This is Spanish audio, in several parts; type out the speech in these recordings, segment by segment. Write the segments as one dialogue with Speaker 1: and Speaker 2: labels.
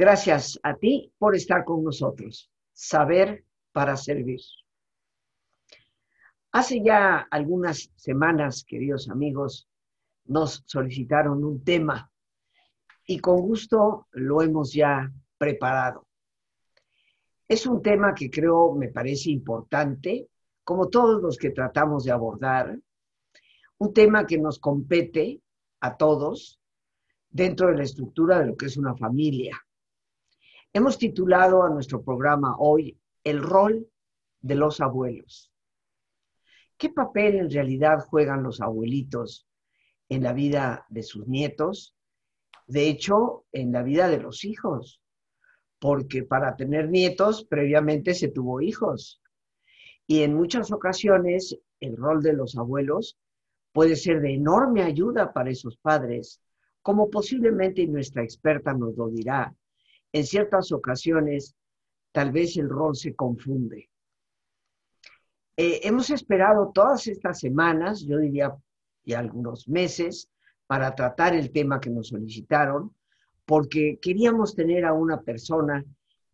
Speaker 1: Gracias a ti por estar con nosotros. Saber para servir. Hace ya algunas semanas, queridos amigos, nos solicitaron un tema y con gusto lo hemos ya preparado. Es un tema que creo me parece importante, como todos los que tratamos de abordar, un tema que nos compete a todos dentro de la estructura de lo que es una familia. Hemos titulado a nuestro programa hoy El rol de los abuelos. ¿Qué papel en realidad juegan los abuelitos en la vida de sus nietos? De hecho, en la vida de los hijos, porque para tener nietos previamente se tuvo hijos. Y en muchas ocasiones el rol de los abuelos puede ser de enorme ayuda para esos padres, como posiblemente nuestra experta nos lo dirá. En ciertas ocasiones, tal vez el rol se confunde. Eh, hemos esperado todas estas semanas, yo diría y algunos meses, para tratar el tema que nos solicitaron, porque queríamos tener a una persona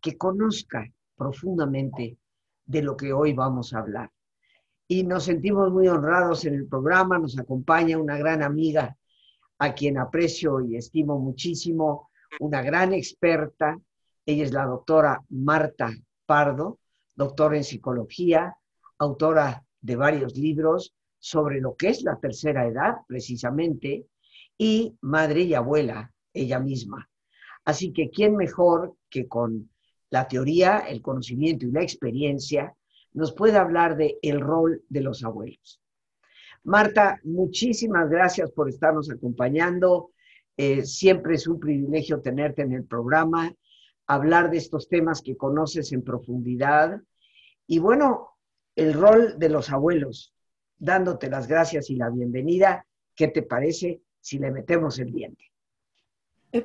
Speaker 1: que conozca profundamente de lo que hoy vamos a hablar y nos sentimos muy honrados en el programa. Nos acompaña una gran amiga a quien aprecio y estimo muchísimo, una gran experta. Ella es la doctora Marta Pardo, doctora en psicología, autora de varios libros sobre lo que es la tercera edad, precisamente, y madre y abuela, ella misma. Así que, ¿quién mejor que con la teoría, el conocimiento y la experiencia nos puede hablar de el rol de los abuelos. Marta, muchísimas gracias por estarnos acompañando. Eh, siempre es un privilegio tenerte en el programa, hablar de estos temas que conoces en profundidad. Y bueno, el rol de los abuelos, dándote las gracias y la bienvenida. ¿Qué te parece si le metemos el diente?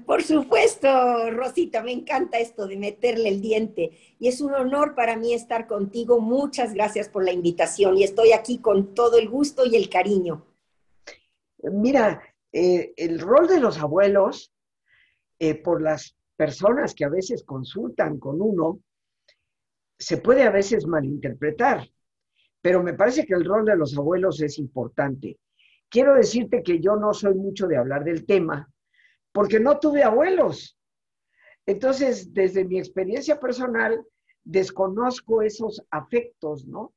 Speaker 2: Por supuesto, Rosita, me encanta esto de meterle el diente y es un honor para mí estar contigo. Muchas gracias por la invitación y estoy aquí con todo el gusto y el cariño.
Speaker 1: Mira, eh, el rol de los abuelos, eh, por las personas que a veces consultan con uno, se puede a veces malinterpretar, pero me parece que el rol de los abuelos es importante. Quiero decirte que yo no soy mucho de hablar del tema, porque no tuve abuelos. Entonces, desde mi experiencia personal, desconozco esos afectos, ¿no?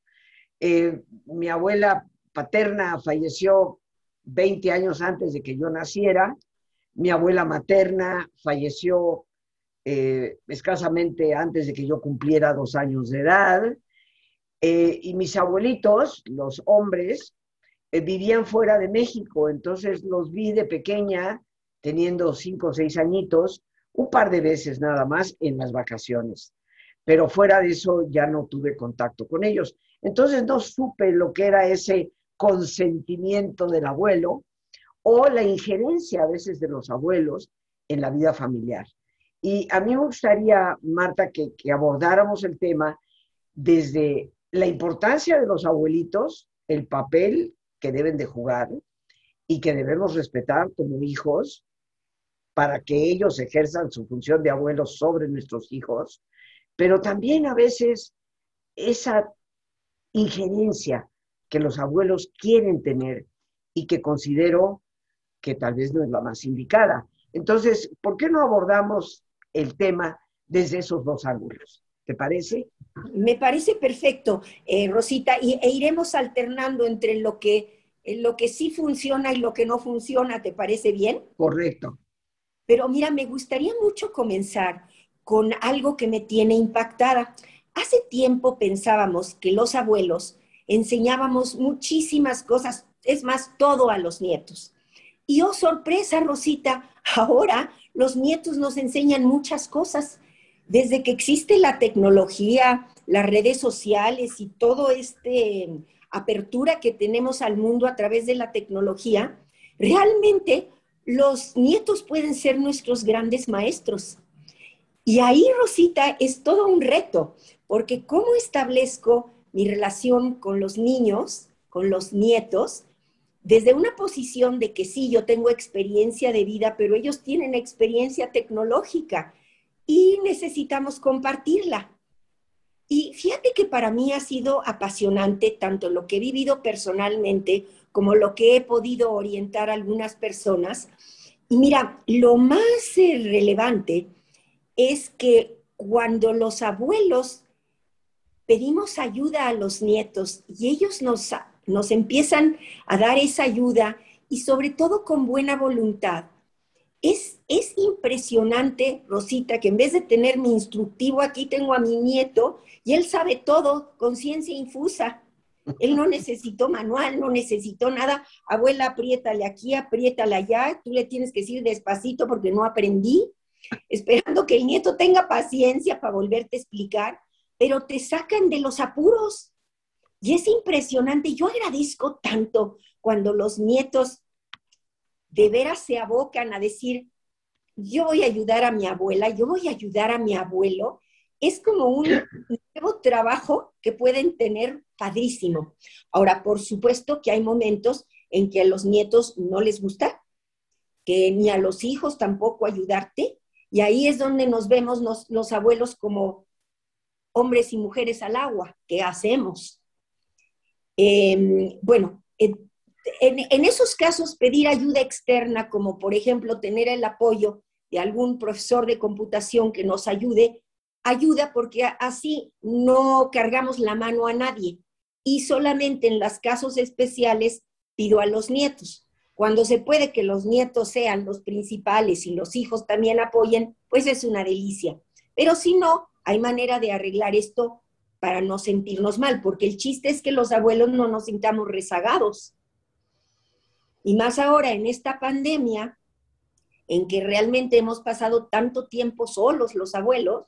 Speaker 1: Eh, mi abuela paterna falleció 20 años antes de que yo naciera, mi abuela materna falleció eh, escasamente antes de que yo cumpliera dos años de edad, eh, y mis abuelitos, los hombres, vivían fuera de México, entonces los vi de pequeña teniendo cinco o seis añitos, un par de veces nada más en las vacaciones. Pero fuera de eso ya no tuve contacto con ellos. Entonces no supe lo que era ese consentimiento del abuelo o la injerencia a veces de los abuelos en la vida familiar. Y a mí me gustaría, Marta, que, abordáramos el tema desde la importancia de los abuelitos, el papel que deben de jugar y que debemos respetar como hijos, para que ellos ejerzan su función de abuelos sobre nuestros hijos, pero también a veces esa injerencia que los abuelos quieren tener y que considero que tal vez no es la más indicada. Entonces, ¿por qué no abordamos el tema desde esos dos ángulos? ¿Te parece?
Speaker 2: Me parece perfecto, eh, Rosita, y, e iremos alternando entre lo que, lo que sí funciona y lo que no funciona, ¿te parece bien?
Speaker 1: Correcto.
Speaker 2: Pero mira, me gustaría mucho comenzar con algo que me tiene impactada. Hace tiempo pensábamos que los abuelos enseñábamos muchísimas cosas, es más, todo a los nietos. Y oh, sorpresa, Rosita, ahora los nietos nos enseñan muchas cosas. Desde que existe la tecnología, las redes sociales y todo este apertura que tenemos al mundo a través de la tecnología, realmente los nietos pueden ser nuestros grandes maestros. Y ahí, Rosita, es todo un reto, porque ¿cómo establezco mi relación con los niños, con los nietos, desde una posición de que sí, yo tengo experiencia de vida, pero ellos tienen experiencia tecnológica? Y necesitamos compartirla. Y fíjate que para mí ha sido apasionante tanto lo que he vivido personalmente como lo que he podido orientar a algunas personas. Y mira, lo más eh, relevante es que cuando los abuelos pedimos ayuda a los nietos y ellos nos, nos empiezan a dar esa ayuda y sobre todo con buena voluntad, es, es, impresionante, Rosita, que en vez de tener mi instructivo aquí tengo a mi nieto y él sabe todo, conciencia infusa. Él no necesitó manual, no necesitó nada. Abuela, apriétale aquí, apriétale allá. Tú le tienes que decir despacito porque no aprendí, esperando que el nieto tenga paciencia para volverte a explicar, pero te sacan de los apuros. Y es impresionante. Yo agradezco tanto cuando los nietos de veras se abocan a decir, yo voy a ayudar a mi abuela, yo voy a ayudar a mi abuelo. Es como un nuevo trabajo que pueden tener padrísimo. Ahora, por supuesto que hay momentos en que a los nietos no les gusta, que ni a los hijos tampoco ayudarte, y ahí es donde nos vemos los, abuelos como hombres y mujeres al agua. ¿Qué hacemos? Em, bueno, en, en, esos casos pedir ayuda externa, como por ejemplo tener el apoyo de algún profesor de computación que nos ayude, ayuda porque así no cargamos la mano a nadie. Y solamente en los casos especiales pido a los nietos. Cuando se puede que los nietos sean los principales y los hijos también apoyen, pues es una delicia. Pero si no, hay manera de arreglar esto para no sentirnos mal, porque el chiste es que los abuelos no nos sintamos rezagados. Y más ahora en esta pandemia, en que realmente hemos pasado tanto tiempo solos los abuelos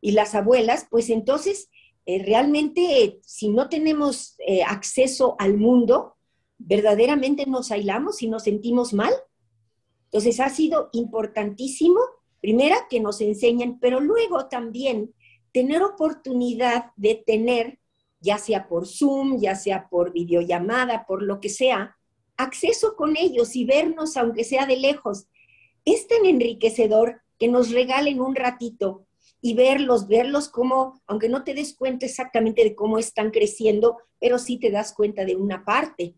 Speaker 2: y las abuelas, pues entonces eh, realmente si no tenemos eh, acceso al mundo, verdaderamente nos aislamos y nos sentimos mal. Entonces ha sido importantísimo, primera, que nos enseñen, pero luego también tener oportunidad de tener, ya sea por Zoom, ya sea por videollamada, por lo que sea, acceso con ellos y vernos, aunque sea de lejos. Es tan enriquecedor que nos regalen un ratito y verlos, verlos como, aunque no te des cuenta exactamente de cómo están creciendo, pero sí te das cuenta de una parte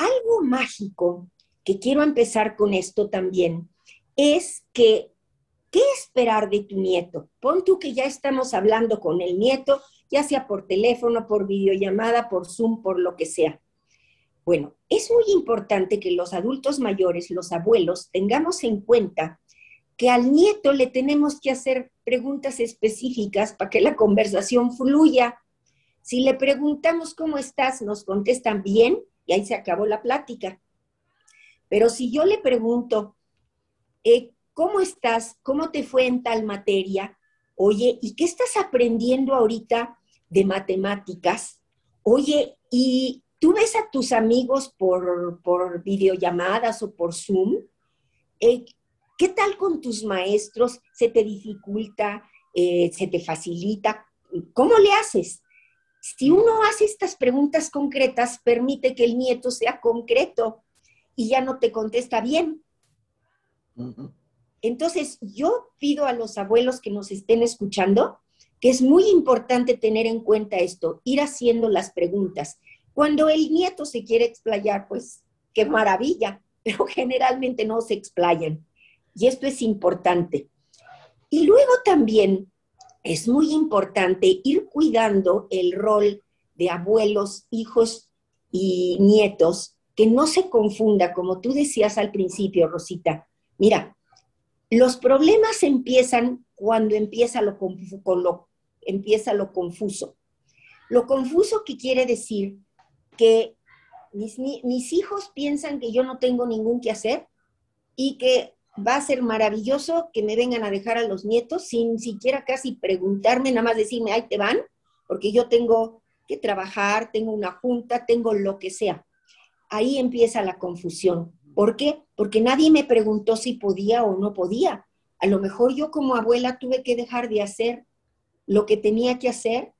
Speaker 2: algo mágico que quiero empezar con esto también es que, ¿qué esperar de tu nieto? Pon tú que ya estamos hablando con el nieto, ya sea por teléfono, por videollamada, por Zoom, por lo que sea. Bueno, es muy importante que los adultos mayores, los abuelos, tengamos en cuenta que al nieto le tenemos que hacer preguntas específicas para que la conversación fluya. Si le preguntamos cómo estás, nos contestan bien, y ahí se acabó la plática. Pero si yo le pregunto, eh, ¿cómo estás? ¿Cómo te fue en tal materia? Oye, ¿y qué estás aprendiendo ahorita de matemáticas? Oye, ¿y tú ves a tus amigos por, por videollamadas o por Zoom? Eh, ¿Qué tal con tus maestros? ¿Se te dificulta? Eh, ¿Se te facilita? ¿Cómo le haces? Si uno hace estas preguntas concretas, permite que el nieto sea concreto y ya no te contesta bien. Entonces, yo pido a los abuelos que nos estén escuchando que es muy importante tener en cuenta esto, ir haciendo las preguntas. Cuando el nieto se quiere explayar, pues qué maravilla, pero generalmente no se explayan. Y esto es importante. Y luego también es muy importante ir cuidando el rol de abuelos, hijos y nietos, que no se confunda, como tú decías al principio, Rosita. Mira, los problemas empiezan cuando empieza lo, empieza lo confuso. Lo confuso que quiere decir que mis, mis hijos piensan que yo no tengo ningún que hacer y que va a ser maravilloso que me vengan a dejar a los nietos sin siquiera casi preguntarme, nada más decirme, ahí te van, porque yo tengo que trabajar, tengo una junta, tengo lo que sea. Ahí empieza la confusión. ¿Por qué? Porque nadie me preguntó si podía o no podía. A lo mejor yo como abuela tuve que dejar de hacer lo que tenía que hacer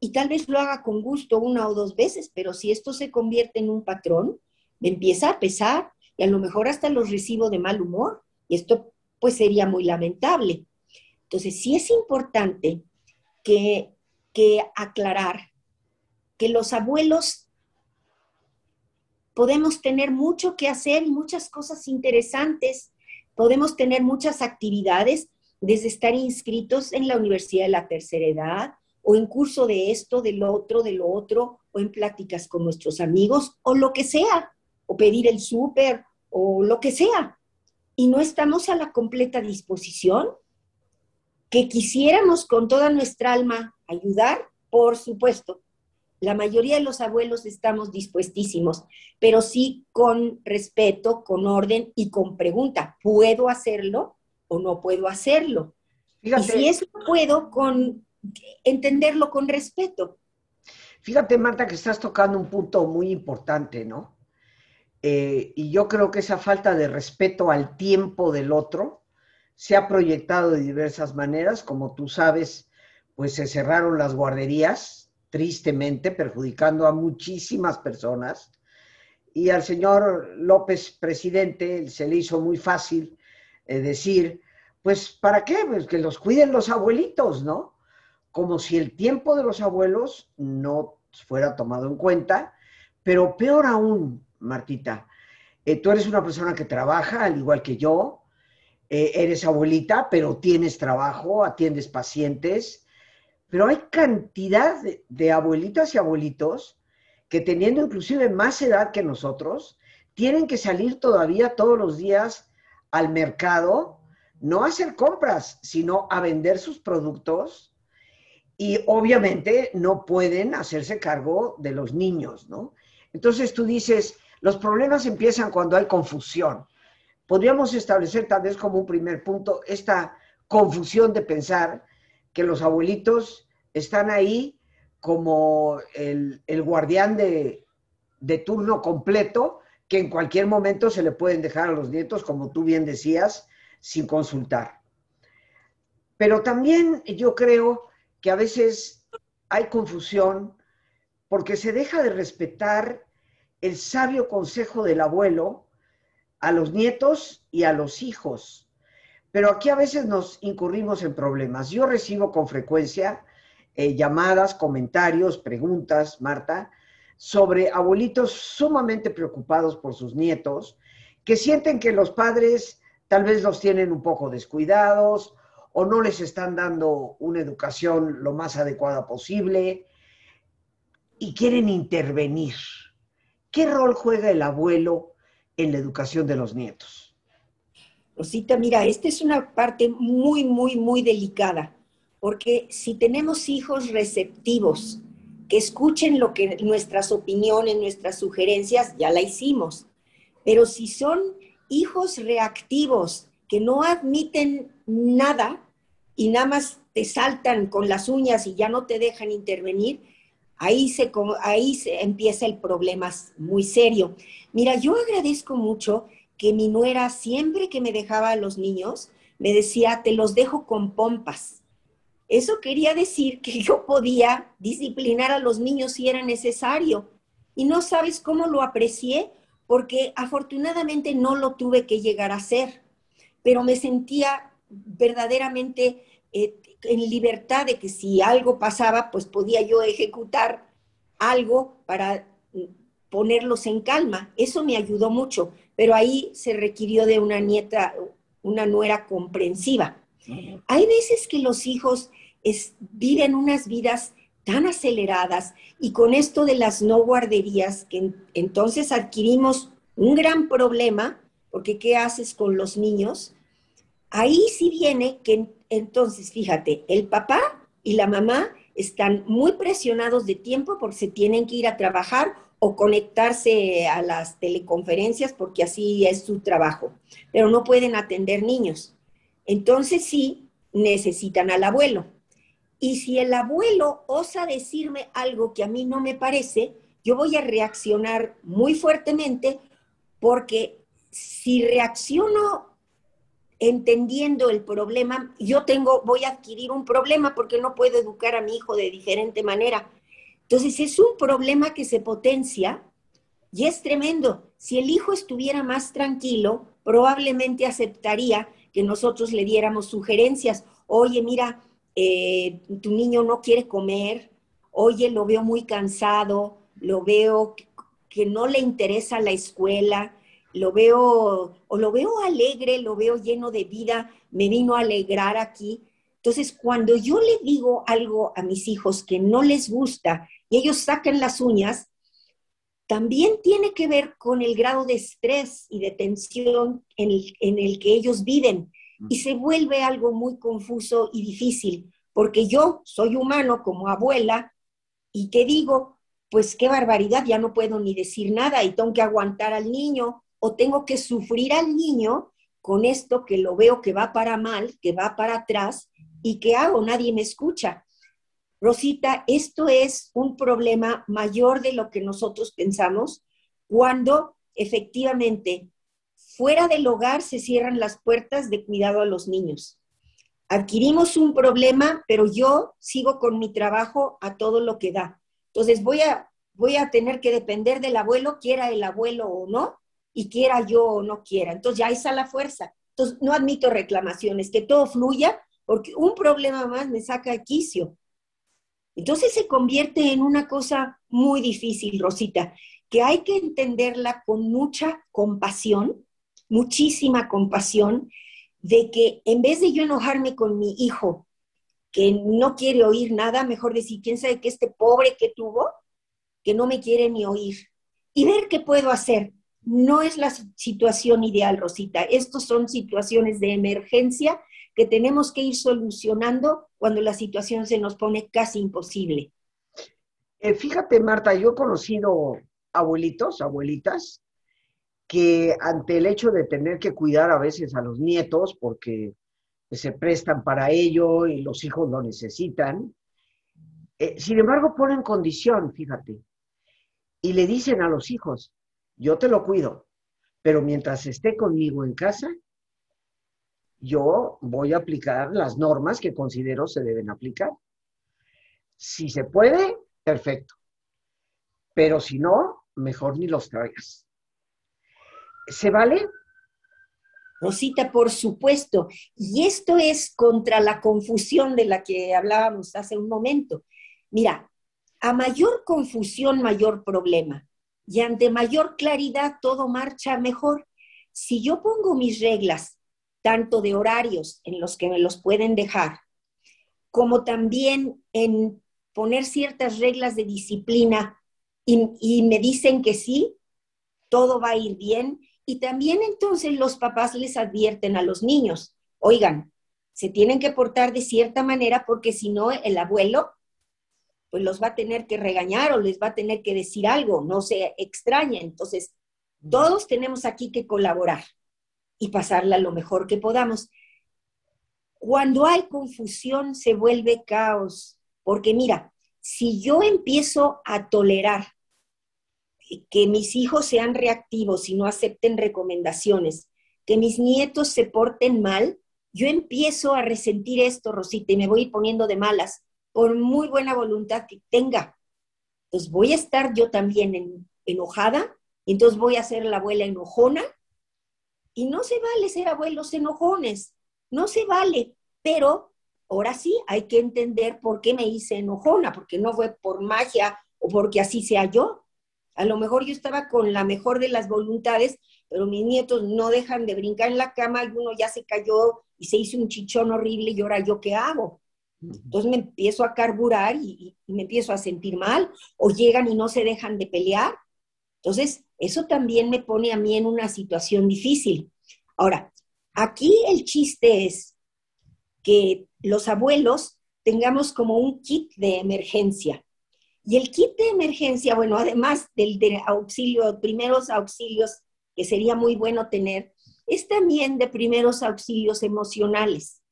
Speaker 2: y tal vez lo haga con gusto una o dos veces, pero si esto se convierte en un patrón, me empieza a pesar y a lo mejor hasta los recibo de mal humor. Y esto pues sería muy lamentable. Entonces, sí es importante que, que aclarar que los abuelos podemos tener mucho que hacer y muchas cosas interesantes, podemos tener muchas actividades, desde estar inscritos en la Universidad de la Tercera Edad, o en curso de esto, del otro, de lo otro, o en pláticas con nuestros amigos, o lo que sea, o pedir el súper, o lo que sea. Y no estamos a la completa disposición, que quisiéramos con toda nuestra alma ayudar, por supuesto. La mayoría de los abuelos estamos dispuestísimos, pero sí con respeto, con orden y con pregunta. ¿Puedo hacerlo o no puedo hacerlo? y si eso puedo, con entenderlo con respeto.
Speaker 1: Fíjate, Marta, que estás tocando un punto muy importante, ¿no? Eh, y yo creo que esa falta de respeto al tiempo del otro se ha proyectado de diversas maneras. Como tú sabes, pues se cerraron las guarderías, tristemente, perjudicando a muchísimas personas. Y al señor López, presidente, se le hizo muy fácil eh, decir, pues, ¿para qué? Pues que los cuiden los abuelitos, ¿no? como si el tiempo de los abuelos no fuera tomado en cuenta, pero peor aún, Martita, eh, tú eres una persona que trabaja, al igual que yo, eh, eres abuelita, pero tienes trabajo, atiendes pacientes, pero hay cantidad de, de abuelitas y abuelitos que teniendo inclusive más edad que nosotros, tienen que salir todavía todos los días al mercado, no a hacer compras, sino a vender sus productos y obviamente no pueden hacerse cargo de los niños, ¿no? Entonces tú dices, los problemas empiezan cuando hay confusión. Podríamos establecer tal vez como un primer punto esta confusión de pensar que los abuelitos están ahí como el, guardián de, de turno completo, que en cualquier momento se le pueden dejar a los nietos, como tú bien decías, sin consultar. Pero también yo creo que a veces hay confusión porque se deja de respetar el sabio consejo del abuelo a los nietos y a los hijos. Pero aquí a veces nos incurrimos en problemas. Yo recibo con frecuencia eh, llamadas, comentarios, preguntas, Marta, sobre abuelitos sumamente preocupados por sus nietos, que sienten que los padres tal vez los tienen un poco descuidados o no les están dando una educación lo más adecuada posible y quieren intervenir. ¿Qué rol juega el abuelo en la educación de los nietos?
Speaker 2: Rosita, mira, esta es una parte muy, muy, muy delicada, porque si tenemos hijos receptivos, que escuchen lo que nuestras opiniones, nuestras sugerencias, ya la hicimos. Pero si son hijos reactivos, que no admiten nada y nada más te saltan con las uñas y ya no te dejan intervenir, ahí se, ahí se empieza el problema muy serio. Mira, yo agradezco mucho que mi nuera siempre que me dejaba a los niños, me decía, te los dejo con pompas. Eso quería decir que yo podía disciplinar a los niños si era necesario. Y no sabes cómo lo aprecié, porque afortunadamente no lo tuve que llegar a hacer pero me sentía verdaderamente eh, en libertad de que si algo pasaba, pues podía yo ejecutar algo para ponerlos en calma. Eso me ayudó mucho, pero ahí se requirió de una nieta, una nuera comprensiva. Hay veces que los hijos viven unas vidas tan aceleradas y con esto de las no guarderías, que entonces adquirimos un gran problema porque ¿qué haces con los niños? Ahí sí viene que entonces, fíjate, el papá y la mamá están muy presionados de tiempo porque se tienen que ir a trabajar o conectarse a las teleconferencias porque así es su trabajo, pero no pueden atender niños. Entonces sí, necesitan al abuelo. Y si el abuelo osa decirme algo que a mí no me parece, yo voy a reaccionar muy fuertemente porque si reacciono entendiendo el problema, yo tengo, voy a adquirir un problema porque no puedo educar a mi hijo de diferente manera. Entonces es un problema que se potencia y es tremendo. Si el hijo estuviera más tranquilo, probablemente aceptaría que nosotros le diéramos sugerencias. Oye, mira, eh, tu niño no quiere comer, oye, lo veo muy cansado, lo veo que no le interesa la escuela, lo veo, o lo veo alegre, lo veo lleno de vida, me vino a alegrar aquí. Entonces, cuando yo le digo algo a mis hijos que no les gusta y ellos sacan las uñas, también tiene que ver con el grado de estrés y de tensión en el, en el que ellos viven. Y se vuelve algo muy confuso y difícil, porque yo soy humano como abuela y que digo, pues qué barbaridad, ya no puedo ni decir nada y tengo que aguantar al niño o tengo que sufrir al niño con esto que lo veo que va para mal, que va para atrás y que hago, nadie me escucha. Rosita, esto es un problema mayor de lo que nosotros pensamos cuando efectivamente fuera del hogar se cierran las puertas de cuidado a los niños. Adquirimos un problema, pero yo sigo con mi trabajo a todo lo que da. Entonces voy a, voy a tener que depender del abuelo, quiera el abuelo o no, y quiera yo o no quiera. Entonces ya está la fuerza. Entonces no admito reclamaciones, que todo fluya, porque un problema más me saca de quicio. Entonces se convierte en una cosa muy difícil, Rosita, que hay que entenderla con mucha compasión, muchísima compasión, de que en vez de yo enojarme con mi hijo que no quiere oír nada, mejor decir, quién sabe que este pobre que tuvo, que no me quiere ni oír, y ver qué puedo hacer. No es la situación ideal, Rosita. Estos son situaciones de emergencia que tenemos que ir solucionando cuando la situación se nos pone casi imposible.
Speaker 1: Eh, fíjate, Marta, yo he conocido abuelitos, abuelitas, que ante el hecho de tener que cuidar a veces a los nietos, porque se prestan para ello y los hijos lo necesitan. Eh, sin embargo, ponen condición, fíjate, y le dicen a los hijos, yo te lo cuido, pero mientras esté conmigo en casa, yo voy a aplicar las normas que considero se deben aplicar. Si se puede, perfecto. Pero si no, mejor ni los traigas. ¿Se vale?
Speaker 2: Rosita, por supuesto. Y esto es contra la confusión de la que hablábamos hace un momento. Mira, a mayor confusión, mayor problema. Y ante mayor claridad, todo marcha mejor. Si yo pongo mis reglas, tanto de horarios en los que me los pueden dejar, como también en poner ciertas reglas de disciplina y, y me dicen que sí, todo va a ir bien, y también entonces los papás les advierten a los niños, oigan, se tienen que portar de cierta manera porque si no el abuelo pues los va a tener que regañar o les va a tener que decir algo, no se extraña. Entonces, todos tenemos aquí que colaborar y pasarla lo mejor que podamos. Cuando hay confusión se vuelve caos, porque mira, si yo empiezo a tolerar que mis hijos sean reactivos y no acepten recomendaciones, que mis nietos se porten mal, yo empiezo a resentir esto, Rosita, y me voy poniendo de malas, por muy buena voluntad que tenga. Entonces voy a estar yo también enojada, y entonces voy a ser la abuela enojona, y no se vale ser abuelos enojones, no se vale, pero ahora sí hay que entender por qué me hice enojona, porque no fue por magia o porque así sea yo, a lo mejor yo estaba con la mejor de las voluntades, pero mis nietos no dejan de brincar en la cama y uno ya se cayó y se hizo un chichón horrible y ahora yo qué hago. Entonces me empiezo a carburar y, me empiezo a sentir mal, o llegan y no se dejan de pelear. Entonces, eso también me pone a mí en una situación difícil. Ahora, aquí el chiste es que los abuelos tengamos como un kit de emergencia. Y el kit de emergencia, bueno, además del de auxilio, primeros auxilios, que sería muy bueno tener, es también de primeros auxilios emocionales.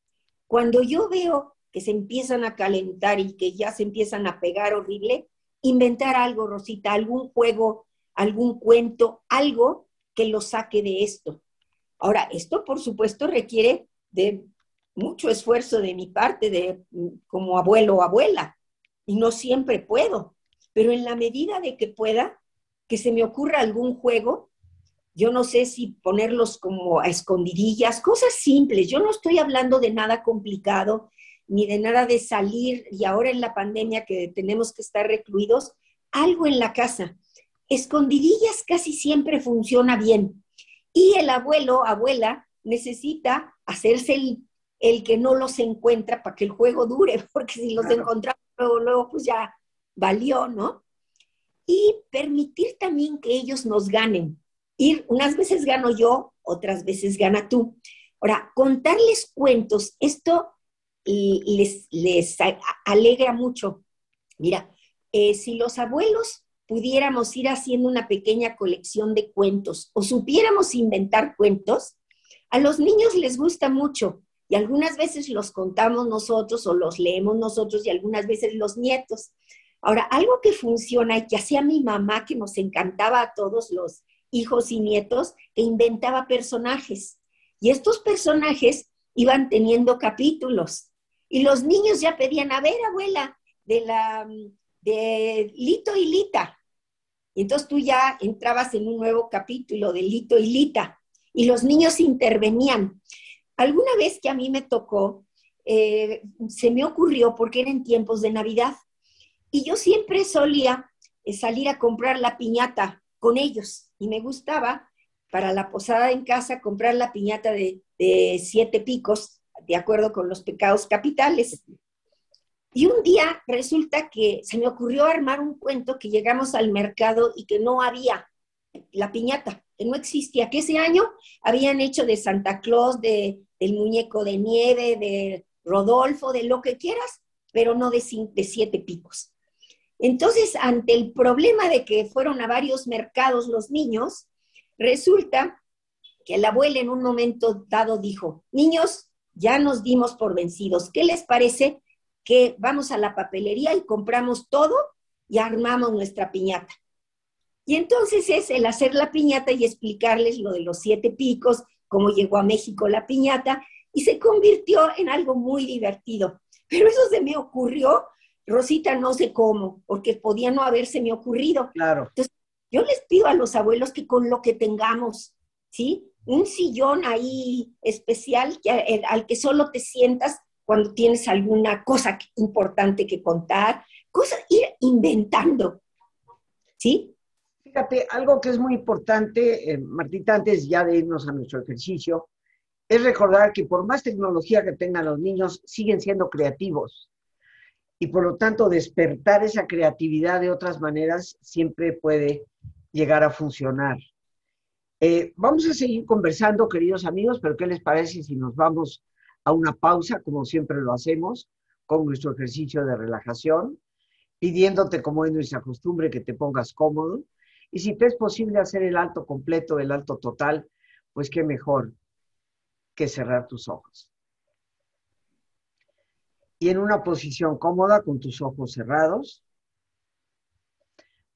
Speaker 2: Cuando yo veo que se empiezan a calentar y que ya se empiezan a pegar horrible, inventar algo, Rosita, algún juego, algún cuento, algo que lo saque de esto. Ahora, esto por supuesto requiere de mucho esfuerzo de mi parte, de como abuelo o abuela, y no siempre puedo, pero en la medida de que pueda, que se me ocurra algún juego yo no sé si ponerlos como a escondidillas, cosas simples. Yo no estoy hablando de nada complicado, ni de nada de salir, y ahora en la pandemia que tenemos que estar recluidos, algo en la casa. Escondidillas casi siempre funciona bien. Y el abuelo, abuela, necesita hacerse el, que no los encuentra para que el juego dure, porque si los encontramos luego, luego, pues ya valió, ¿no? Y permitir también que ellos nos ganen. Ir, unas veces gano yo, otras veces gana tú. Ahora, contarles cuentos, esto les, les alegra mucho. Mira, eh, si los abuelos pudiéramos ir haciendo una pequeña colección de cuentos o supiéramos inventar cuentos, a los niños les gusta mucho y algunas veces los contamos nosotros o los leemos nosotros y algunas veces los nietos. Ahora, algo que funciona y que hacía mi mamá, que nos encantaba a todos los hijos y nietos, que inventaba personajes. Y estos personajes iban teniendo capítulos. Y los niños ya pedían, a ver, abuela, de la de Lito y Lita. Y entonces tú ya entrabas en un nuevo capítulo de Lito y Lita y los niños intervenían. Alguna vez que a mí me tocó, eh, se me ocurrió porque eran tiempos de Navidad y yo siempre solía eh, salir a comprar la piñata con ellos y me gustaba para la posada en casa comprar la piñata de, de siete picos, de acuerdo con los pecados capitales. Y un día resulta que se me ocurrió armar un cuento que llegamos al mercado y que no había la piñata, que no existía, que ese año habían hecho de Santa Claus, de, del muñeco de nieve, de Rodolfo, de lo que quieras, pero no de, de siete picos. Entonces, ante el problema de que fueron a varios mercados los niños, resulta que la abuela en un momento dado dijo, niños, ya nos dimos por vencidos, ¿qué les parece que vamos a la papelería y compramos todo y armamos nuestra piñata. Y entonces es el hacer la piñata y explicarles lo de los siete picos, cómo llegó a México la piñata, y se convirtió en algo muy divertido. Pero eso se me ocurrió, Rosita, no sé cómo, porque podía no haberse me ocurrido.
Speaker 1: Claro.
Speaker 2: Entonces, yo les pido a los abuelos que con lo que tengamos, ¿sí? Un sillón ahí especial que, al que solo te sientas cuando tienes alguna cosa importante que contar, cosas, ir inventando. ¿Sí?
Speaker 1: Fíjate, algo que es muy importante, eh, Martita, antes ya de irnos a nuestro ejercicio, es recordar que por más tecnología que tengan los niños, siguen siendo creativos. Y por lo tanto, despertar esa creatividad de otras maneras siempre puede llegar a funcionar. Eh, vamos a seguir conversando, queridos amigos, pero ¿qué les parece si nos vamos a una pausa, como siempre lo hacemos, con nuestro ejercicio de relajación, pidiéndote, como es nuestra costumbre, que te pongas cómodo. Y si te es posible hacer el alto completo, el alto total, pues qué mejor que cerrar tus ojos. Y en una posición cómoda, con tus ojos cerrados,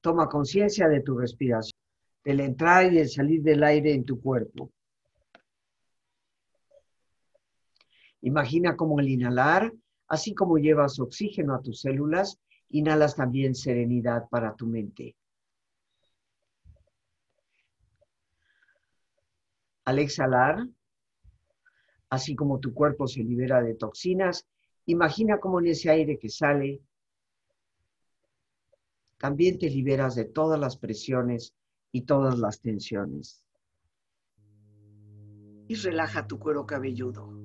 Speaker 1: toma conciencia de tu respiración, del entrar y del salir del aire en tu cuerpo. Imagina cómo el inhalar, así como llevas oxígeno a tus células, inhalas también serenidad para tu mente. Al exhalar, así como tu cuerpo se libera de toxinas, imagina cómo en ese aire que sale, también te liberas de todas las presiones y todas las tensiones. Y relaja tu cuero cabelludo.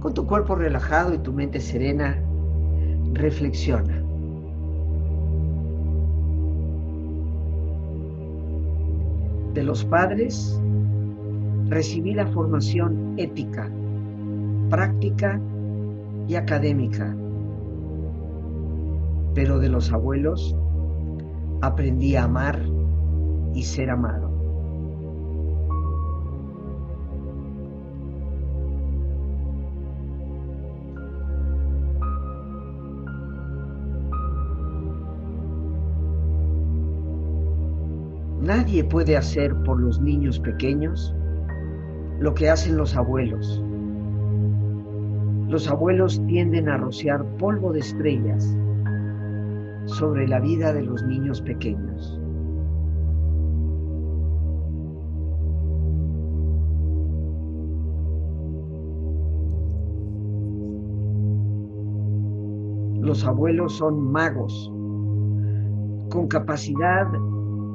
Speaker 1: Con tu cuerpo relajado y tu mente serena, reflexiona. De los padres recibí la formación ética, práctica y académica, pero de los abuelos aprendí a amar y ser amado. Nadie puede hacer por los niños pequeños lo que hacen los abuelos. Los abuelos tienden a rociar polvo de estrellas sobre la vida de los niños pequeños. Los abuelos son magos con capacidad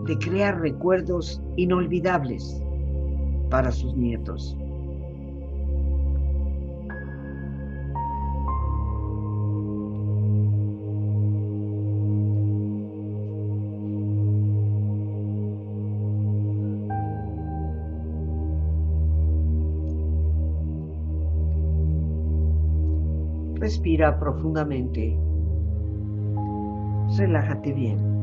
Speaker 1: de crear recuerdos inolvidables para sus nietos. Respira profundamente. Relájate bien.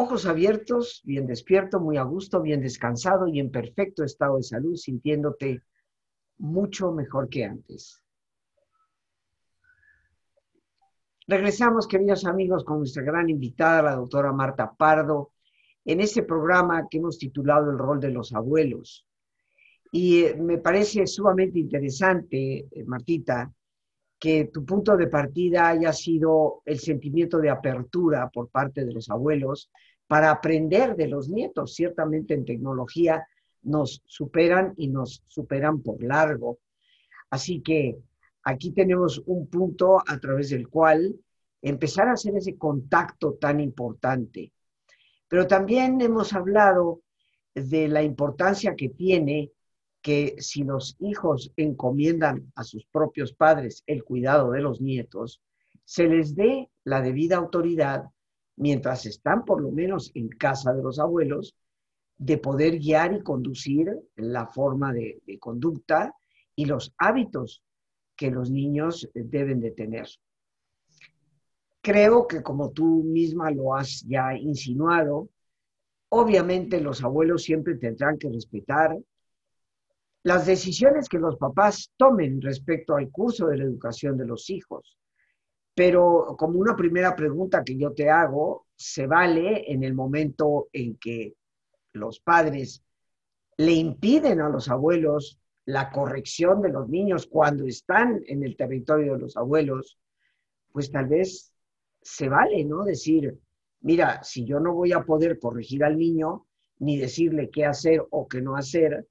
Speaker 1: Ojos abiertos, bien despierto, muy a gusto, bien descansado y en perfecto estado de salud, sintiéndote mucho mejor que antes. Regresamos, queridos amigos, con nuestra gran invitada, la doctora Marta Pardo, en este programa que hemos titulado El rol de los abuelos. Y eh, me parece sumamente interesante, eh, Martita, que tu punto de partida haya sido el sentimiento de apertura por parte de los abuelos para aprender de los nietos. Ciertamente en tecnología nos superan y nos superan por largo. Así que aquí tenemos un punto a través del cual empezar a hacer ese contacto tan importante. Pero también hemos hablado de la importancia que tiene que si los hijos encomiendan a sus propios padres el cuidado de los nietos, se les dé la debida autoridad mientras están por lo menos en casa de los abuelos, de poder guiar y conducir la forma de, conducta y los hábitos que los niños deben de tener. Creo que como tú misma lo has ya insinuado, obviamente los abuelos siempre tendrán que respetar las decisiones que los papás tomen respecto al curso de la educación de los hijos. Pero como una primera pregunta que yo te hago, ¿se vale en el momento en que los padres le impiden a los abuelos la corrección de los niños cuando están en el territorio de los abuelos? Pues tal vez se vale, ¿no? Decir, mira, si yo no voy a poder corregir al niño, ni decirle qué hacer o qué no hacer,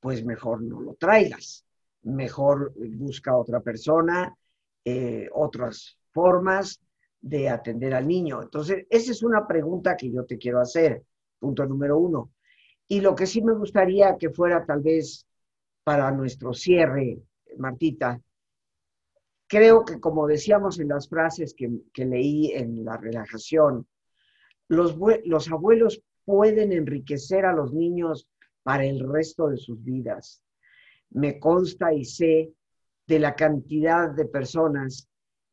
Speaker 1: pues mejor no lo traigas. Mejor busca otra persona, eh, otras formas de atender al niño. Entonces, esa es una pregunta que yo te quiero hacer, punto número uno. Y lo que sí me gustaría que fuera tal vez para nuestro cierre, Martita, creo que como decíamos en las frases que, leí en la relajación, los abuelos pueden enriquecer a los niños para el resto de sus vidas. Me consta y sé de la cantidad de personas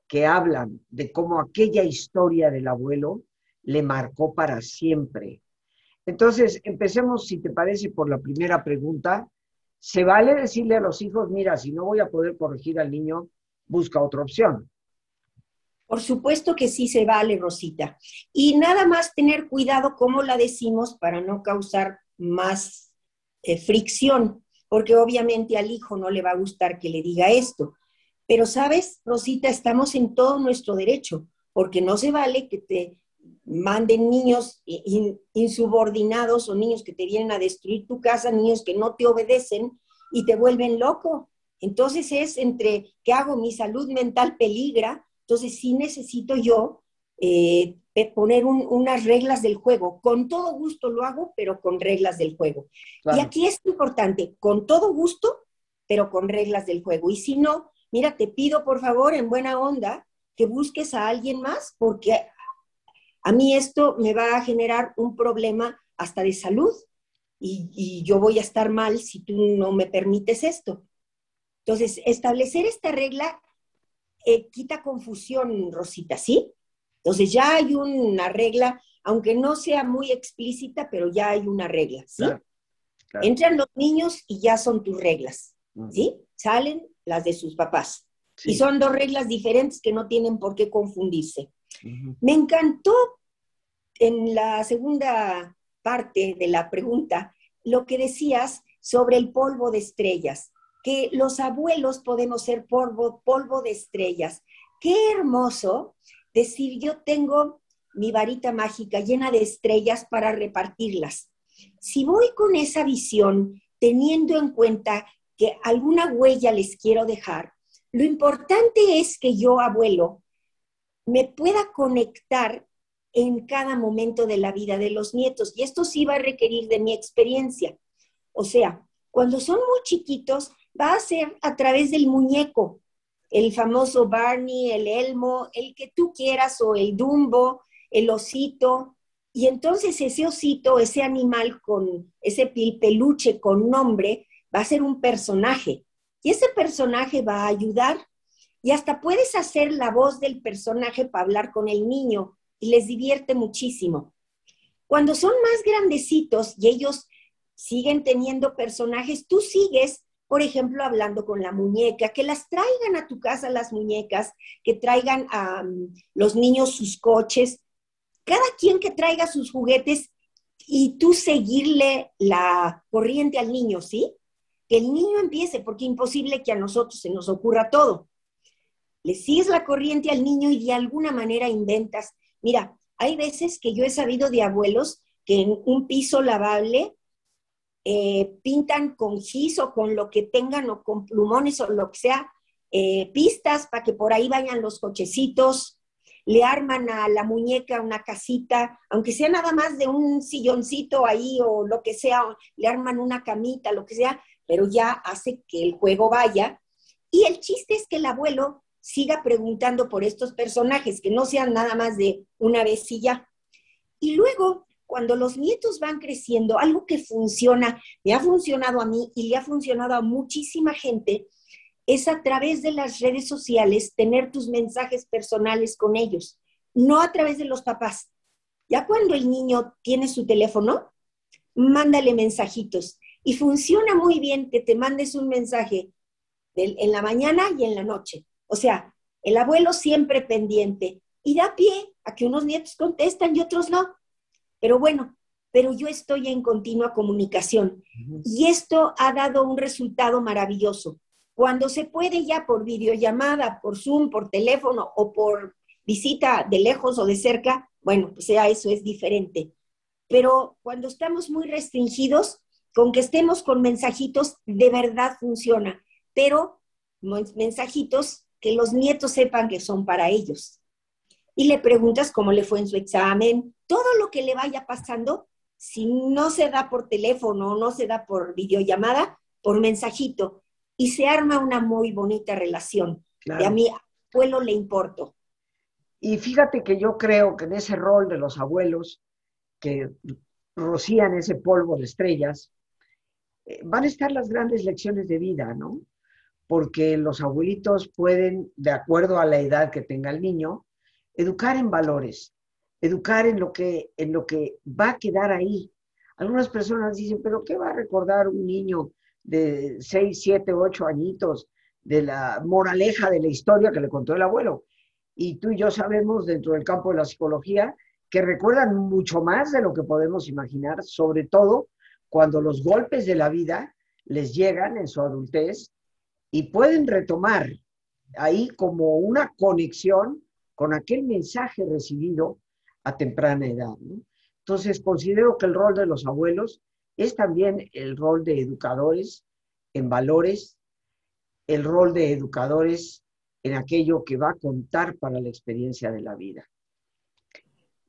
Speaker 1: que hablan de cómo aquella historia del abuelo le marcó para siempre. Entonces, empecemos, si te parece, por la primera pregunta. ¿Se vale decirle a los hijos, mira, si no voy a poder corregir al niño, busca otra opción?
Speaker 2: Por supuesto que sí se vale, Rosita. Y nada más tener cuidado cómo la decimos para no causar más eh, fricción, porque obviamente al hijo no le va a gustar que le diga esto. Pero, ¿sabes, Rosita? Estamos en todo nuestro derecho, porque no se vale que te manden niños insubordinados o niños que te vienen a destruir tu casa, niños que no te obedecen y te vuelven loco. Entonces es entre que hago mi salud mental peligra, entonces sí necesito yo eh, poner unas reglas del juego. Con todo gusto lo hago, pero con reglas del juego. Y aquí es importante, con todo gusto, pero con reglas del juego. Y si no, mira, te pido por favor, en buena onda, que busques a alguien más, porque a mí esto me va a generar un problema hasta de salud. Y, yo voy a estar mal si tú no me permites esto. Entonces, establecer esta regla eh, quita confusión, Rosita, ¿sí? Entonces ya hay una regla, aunque no sea muy explícita, pero ya hay una regla, ¿sí? Entran los niños y ya son tus reglas, ¿sí? Salen las de sus papás. Y son dos reglas diferentes que no tienen por qué confundirse. Me encantó en la segunda parte de la pregunta lo que decías sobre el polvo de estrellas, que los abuelos podemos ser polvo, polvo de estrellas. Qué hermoso decir, yo tengo mi varita mágica llena de estrellas para repartirlas. Si voy con esa visión, teniendo en cuenta que alguna huella les quiero dejar, lo importante es que yo, abuelo, me pueda conectar en cada momento de la vida de los nietos. Y esto sí va a requerir de mi experiencia. O sea, cuando son muy chiquitos, va a ser a través del muñeco, el famoso Barney, el Elmo, el que tú quieras, o el Dumbo, el osito. Y entonces ese osito, ese animal con ese peluche con nombre, va a ser un personaje. Y ese personaje va a ayudar. Y hasta puedes hacer la voz del personaje para hablar con el niño y les divierte muchísimo. Cuando son más grandecitos y ellos siguen teniendo personajes, tú sigues, por ejemplo, hablando con la muñeca, que las traigan a tu casa las muñecas, que traigan a los niños sus coches, cada quien que traiga sus juguetes y tú seguirle la corriente al niño, ¿sí? Que el niño empiece, porque imposible que a nosotros se nos ocurra todo. Le sigues la corriente al niño y de alguna manera inventas Mira, hay veces que yo he sabido de abuelos que en un piso lavable eh, pintan con gis o con lo que tengan o con plumones o lo que sea, eh, pistas para que por ahí vayan los cochecitos, le arman a la muñeca una casita, aunque sea nada más de un silloncito ahí o lo que sea, le arman una camita, lo que sea, pero ya hace que el juego vaya. Y el chiste es que el abuelo siga preguntando por estos personajes, que no sean nada más de una vez y ya. Y luego, cuando los nietos van creciendo, algo que funciona, me ha funcionado a mí y le ha funcionado a muchísima gente, es a través de las redes sociales tener tus mensajes personales con ellos, no a través de los papás. Ya cuando el niño tiene su teléfono, mándale mensajitos. Y funciona muy bien que te mandes un mensaje en la mañana y en la noche. O sea, el abuelo siempre pendiente y da pie a que unos nietos contestan y otros no. Pero bueno, pero yo estoy en continua comunicación y esto ha dado un resultado maravilloso. Cuando se puede ya por videollamada, por Zoom, por teléfono o por visita de lejos o de cerca, bueno, pues ya eso es diferente. Pero cuando estamos muy restringidos, con que estemos con mensajitos, de verdad funciona. Pero mensajitos que los nietos sepan que son para ellos. Y le preguntas cómo le fue en su examen, todo lo que le vaya pasando, si no se da por teléfono no se da por videollamada, por mensajito. Y se arma una muy bonita relación. Y a mi abuelo le importo.
Speaker 1: Y fíjate que yo creo que en ese rol de los abuelos que rocían ese polvo de estrellas, eh, van a estar las grandes lecciones de vida, ¿no? porque los abuelitos pueden, de acuerdo a la edad que tenga el niño, educar en valores, educar en lo que, en lo que va a quedar ahí. Algunas personas dicen, pero ¿qué va a recordar un niño de 6, 7, 8 añitos de la moraleja de la historia que le contó el abuelo? Y tú y yo sabemos dentro del campo de la psicología que recuerdan mucho más de lo que podemos imaginar, sobre todo cuando los golpes de la vida les llegan en su adultez y pueden retomar ahí como una conexión con aquel mensaje recibido a temprana edad. Entonces, considero que el rol de los abuelos es también el rol de educadores en valores, el rol de educadores en aquello que va a contar para la experiencia de la vida.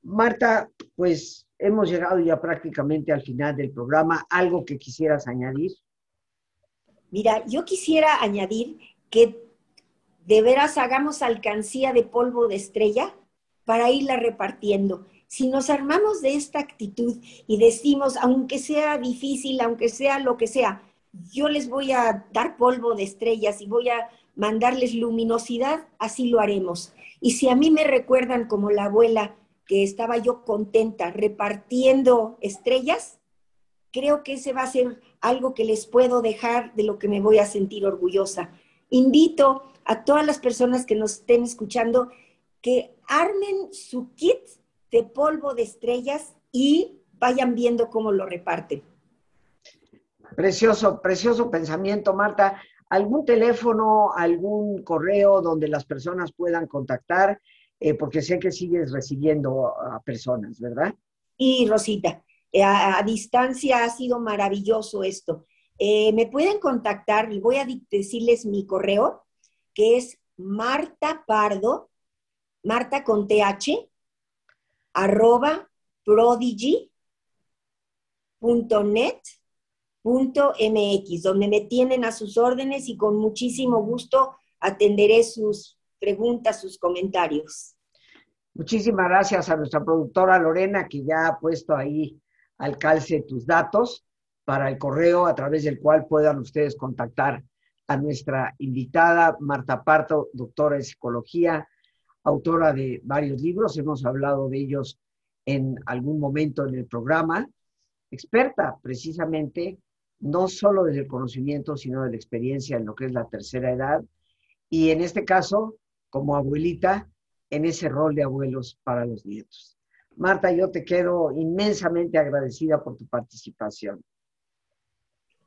Speaker 1: Marta, pues hemos llegado ya prácticamente al final del programa. ¿Algo que quisieras añadir?
Speaker 2: Mira, yo quisiera añadir que de veras hagamos alcancía de polvo de estrella para irla repartiendo. Si nos armamos de esta actitud y decimos, aunque sea difícil, aunque sea lo que sea, yo les voy a dar polvo de estrellas y voy a mandarles luminosidad, así lo haremos. Y si a mí me recuerdan como la abuela que estaba yo contenta repartiendo estrellas, creo que ese va a ser algo que les puedo dejar de lo que me voy a sentir orgullosa. Invito a todas las personas que nos estén escuchando que armen su kit de polvo de estrellas y vayan viendo cómo lo reparten.
Speaker 1: Precioso, precioso pensamiento, Marta. ¿Algún teléfono, algún correo donde las personas puedan contactar? Eh, porque sé que sigues recibiendo a personas, ¿verdad?
Speaker 2: Y Rosita, eh, a, distancia ha sido maravilloso esto. Eh, me pueden contactar, y voy a decirles mi correo, que es Marta Pardo, Marta con TH, arroba prodigy.net.mx, donde me tienen a sus órdenes y con muchísimo gusto atenderé sus preguntas, sus comentarios.
Speaker 1: Muchísimas gracias a nuestra productora Lorena, que ya ha puesto ahí al calce tus datos para el correo a través del cual puedan ustedes contactar a nuestra invitada Marta Parto, doctora en psicología, autora de varios libros, hemos hablado de ellos en algún momento en el programa, experta precisamente no solo desde el conocimiento, sino de la experiencia en lo que es la tercera edad, y en este caso, como abuelita, en ese rol de abuelos para los nietos. Marta, yo te quedo inmensamente agradecida por tu participación.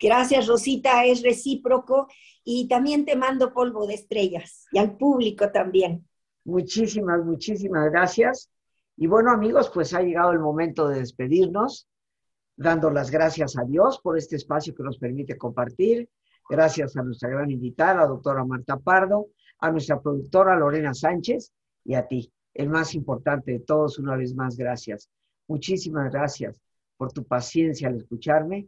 Speaker 2: Gracias, Rosita, es recíproco y también te mando polvo de estrellas y al público también.
Speaker 1: Muchísimas, muchísimas gracias. Y bueno, amigos, pues ha llegado el momento de despedirnos, dando las gracias a Dios por este espacio que nos permite compartir. Gracias a nuestra gran invitada, doctora Marta Pardo, a nuestra productora Lorena Sánchez y a ti, el más importante de todos, una vez más, gracias. Muchísimas gracias por tu paciencia al escucharme